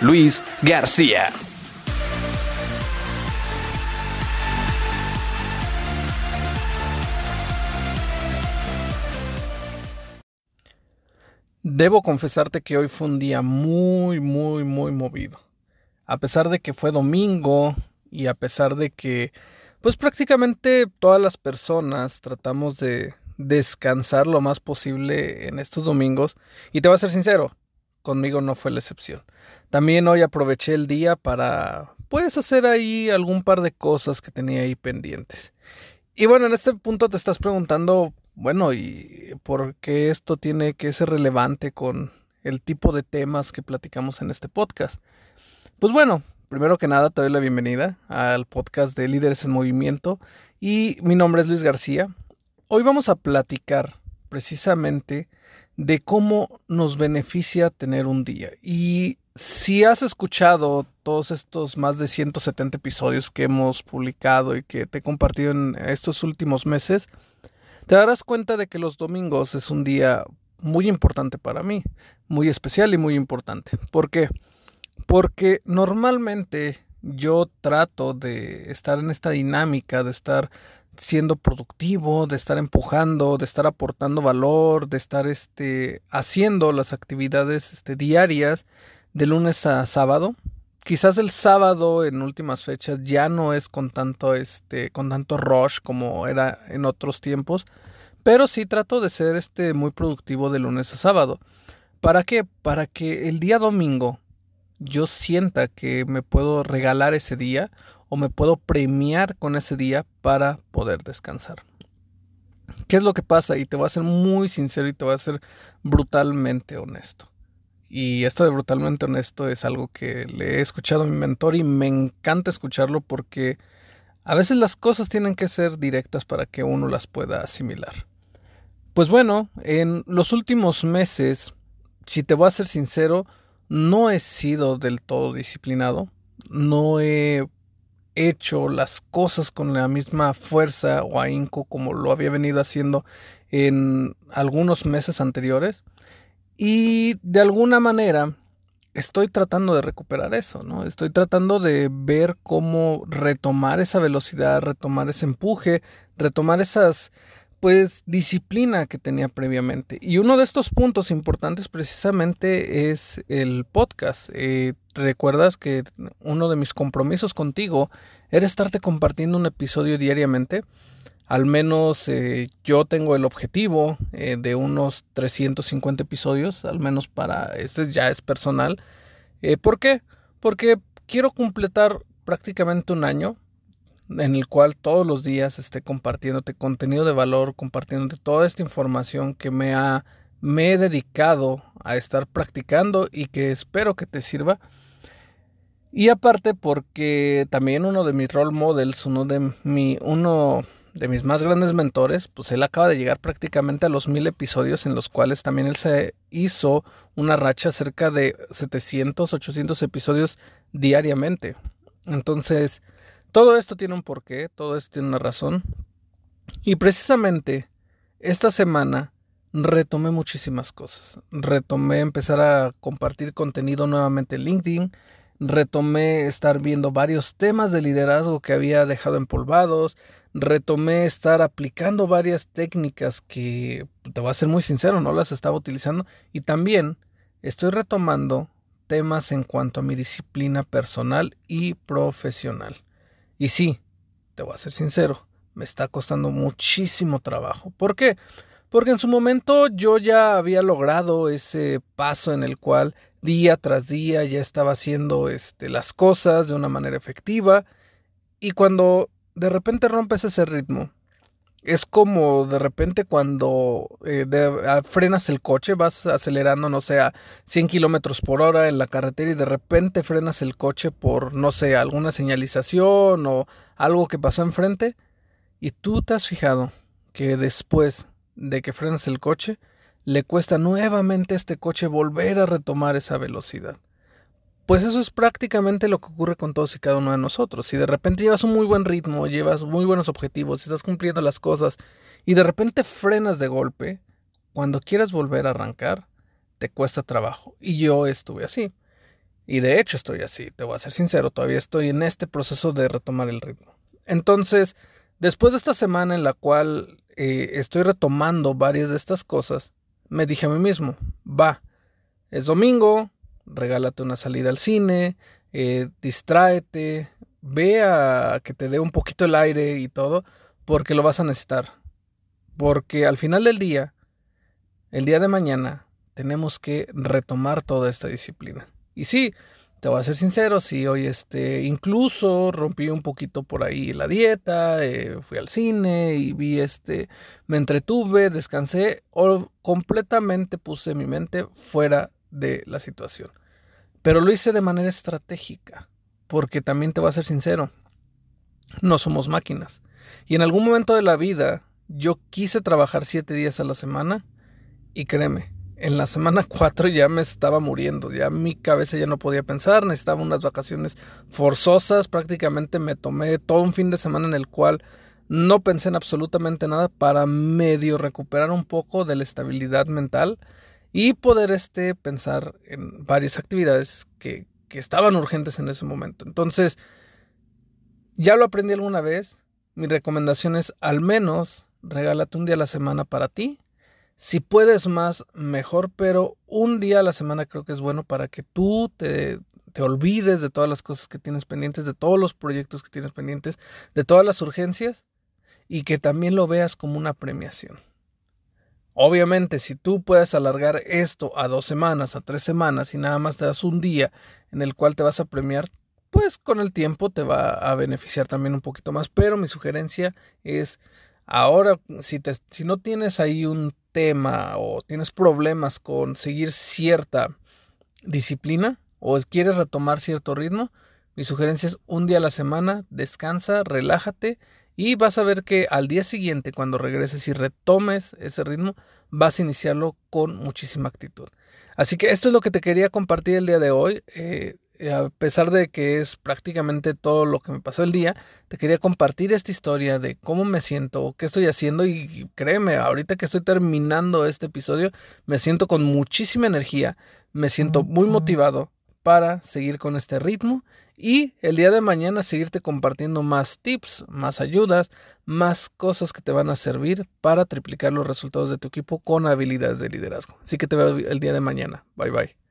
Luis García. Debo confesarte que hoy fue un día muy, muy, muy movido. A pesar de que fue domingo y a pesar de que, pues prácticamente todas las personas tratamos de descansar lo más posible en estos domingos. Y te voy a ser sincero, conmigo no fue la excepción. También hoy aproveché el día para, puedes hacer ahí algún par de cosas que tenía ahí pendientes. Y bueno, en este punto te estás preguntando, bueno, ¿y por qué esto tiene que ser relevante con el tipo de temas que platicamos en este podcast? Pues bueno, primero que nada te doy la bienvenida al podcast de Líderes en Movimiento y mi nombre es Luis García. Hoy vamos a platicar precisamente de cómo nos beneficia tener un día. Y si has escuchado todos estos más de 170 episodios que hemos publicado y que te he compartido en estos últimos meses, te darás cuenta de que los domingos es un día muy importante para mí, muy especial y muy importante. ¿Por qué? Porque normalmente yo trato de estar en esta dinámica, de estar siendo productivo, de estar empujando, de estar aportando valor, de estar este, haciendo las actividades este, diarias de lunes a sábado. Quizás el sábado en últimas fechas ya no es con tanto este con tanto rush como era en otros tiempos, pero sí trato de ser este muy productivo de lunes a sábado. ¿Para qué? Para que el día domingo yo sienta que me puedo regalar ese día o me puedo premiar con ese día para poder descansar. ¿Qué es lo que pasa? Y te voy a ser muy sincero y te voy a ser brutalmente honesto. Y esto de brutalmente honesto es algo que le he escuchado a mi mentor y me encanta escucharlo porque a veces las cosas tienen que ser directas para que uno las pueda asimilar. Pues bueno, en los últimos meses, si te voy a ser sincero, no he sido del todo disciplinado, no he hecho las cosas con la misma fuerza o ahínco como lo había venido haciendo en algunos meses anteriores y de alguna manera estoy tratando de recuperar eso, ¿no? Estoy tratando de ver cómo retomar esa velocidad, retomar ese empuje, retomar esas pues disciplina que tenía previamente. Y uno de estos puntos importantes precisamente es el podcast. Eh, Recuerdas que uno de mis compromisos contigo era estarte compartiendo un episodio diariamente. Al menos eh, yo tengo el objetivo eh, de unos 350 episodios, al menos para este ya es personal. ¿Por qué? Porque quiero completar prácticamente un año en el cual todos los días esté compartiéndote contenido de valor, compartiéndote toda esta información que me ha me he dedicado a estar practicando y que espero que te sirva. Y aparte porque también uno de mis role models, uno de mi uno de mis más grandes mentores, pues él acaba de llegar prácticamente a los mil episodios en los cuales también él se hizo una racha cerca de 700, 800 episodios diariamente. Entonces, todo esto tiene un porqué, todo esto tiene una razón. Y precisamente esta semana retomé muchísimas cosas. Retomé empezar a compartir contenido nuevamente en LinkedIn. Retomé estar viendo varios temas de liderazgo que había dejado empolvados. Retomé estar aplicando varias técnicas que, te voy a ser muy sincero, no las estaba utilizando. Y también estoy retomando temas en cuanto a mi disciplina personal y profesional. Y sí, te voy a ser sincero, me está costando muchísimo trabajo. ¿Por qué? Porque en su momento yo ya había logrado ese paso en el cual día tras día ya estaba haciendo este, las cosas de una manera efectiva y cuando de repente rompes ese ritmo es como de repente cuando eh, frenas el coche, vas acelerando, no sé, a 100 kilómetros por hora en la carretera y de repente frenas el coche por, no sé, alguna señalización o algo que pasó enfrente. Y tú te has fijado que después de que frenas el coche, le cuesta nuevamente a este coche volver a retomar esa velocidad. Pues eso es prácticamente lo que ocurre con todos y cada uno de nosotros. Si de repente llevas un muy buen ritmo, llevas muy buenos objetivos, estás cumpliendo las cosas y de repente frenas de golpe, cuando quieras volver a arrancar, te cuesta trabajo. Y yo estuve así. Y de hecho estoy así, te voy a ser sincero, todavía estoy en este proceso de retomar el ritmo. Entonces, después de esta semana en la cual eh, estoy retomando varias de estas cosas, me dije a mí mismo, va, es domingo, regálate una salida al cine, eh, distráete, ve a que te dé un poquito el aire y todo, porque lo vas a necesitar. Porque al final del día, el día de mañana, tenemos que retomar toda esta disciplina. Y sí, te voy a ser sincero, sí, hoy este, incluso rompí un poquito por ahí la dieta, eh, fui al cine y vi este, me entretuve, descansé, o completamente puse mi mente fuera de la situación. Pero lo hice de manera estratégica, porque también te voy a ser sincero, no somos máquinas. Y en algún momento de la vida yo quise trabajar siete días a la semana y créeme, en la semana cuatro ya me estaba muriendo, ya mi cabeza ya no podía pensar, necesitaba unas vacaciones forzosas, prácticamente me tomé todo un fin de semana en el cual no pensé en absolutamente nada para medio recuperar un poco de la estabilidad mental y poder este, pensar en varias actividades que, que estaban urgentes en ese momento. Entonces, ya lo aprendí alguna vez. Mi recomendación es al menos regálate un día a la semana para ti. Si puedes más, mejor, pero un día a la semana creo que es bueno para que tú te, te olvides de todas las cosas que tienes pendientes, de todos los proyectos que tienes pendientes, de todas las urgencias y que también lo veas como una premiación. Obviamente, si tú puedes alargar esto a dos semanas, a tres semanas y nada más te das un día en el cual te vas a premiar, pues con el tiempo te va a beneficiar también un poquito más. Pero mi sugerencia es, ahora, si, te, si no tienes ahí un tema o tienes problemas con seguir cierta disciplina o quieres retomar cierto ritmo, mi sugerencia es un día a la semana, descansa, relájate y vas a ver que al día siguiente, cuando regreses y retomes ese ritmo, vas a iniciarlo con muchísima actitud. Así que esto es lo que te quería compartir el día de hoy. Eh, a pesar de que es prácticamente todo lo que me pasó el día, te quería compartir esta historia de cómo me siento, qué estoy haciendo y créeme, ahorita que estoy terminando este episodio, me siento con muchísima energía, me siento muy motivado para seguir con este ritmo y el día de mañana seguirte compartiendo más tips, más ayudas, más cosas que te van a servir para triplicar los resultados de tu equipo con habilidades de liderazgo. Así que te veo el día de mañana. Bye bye.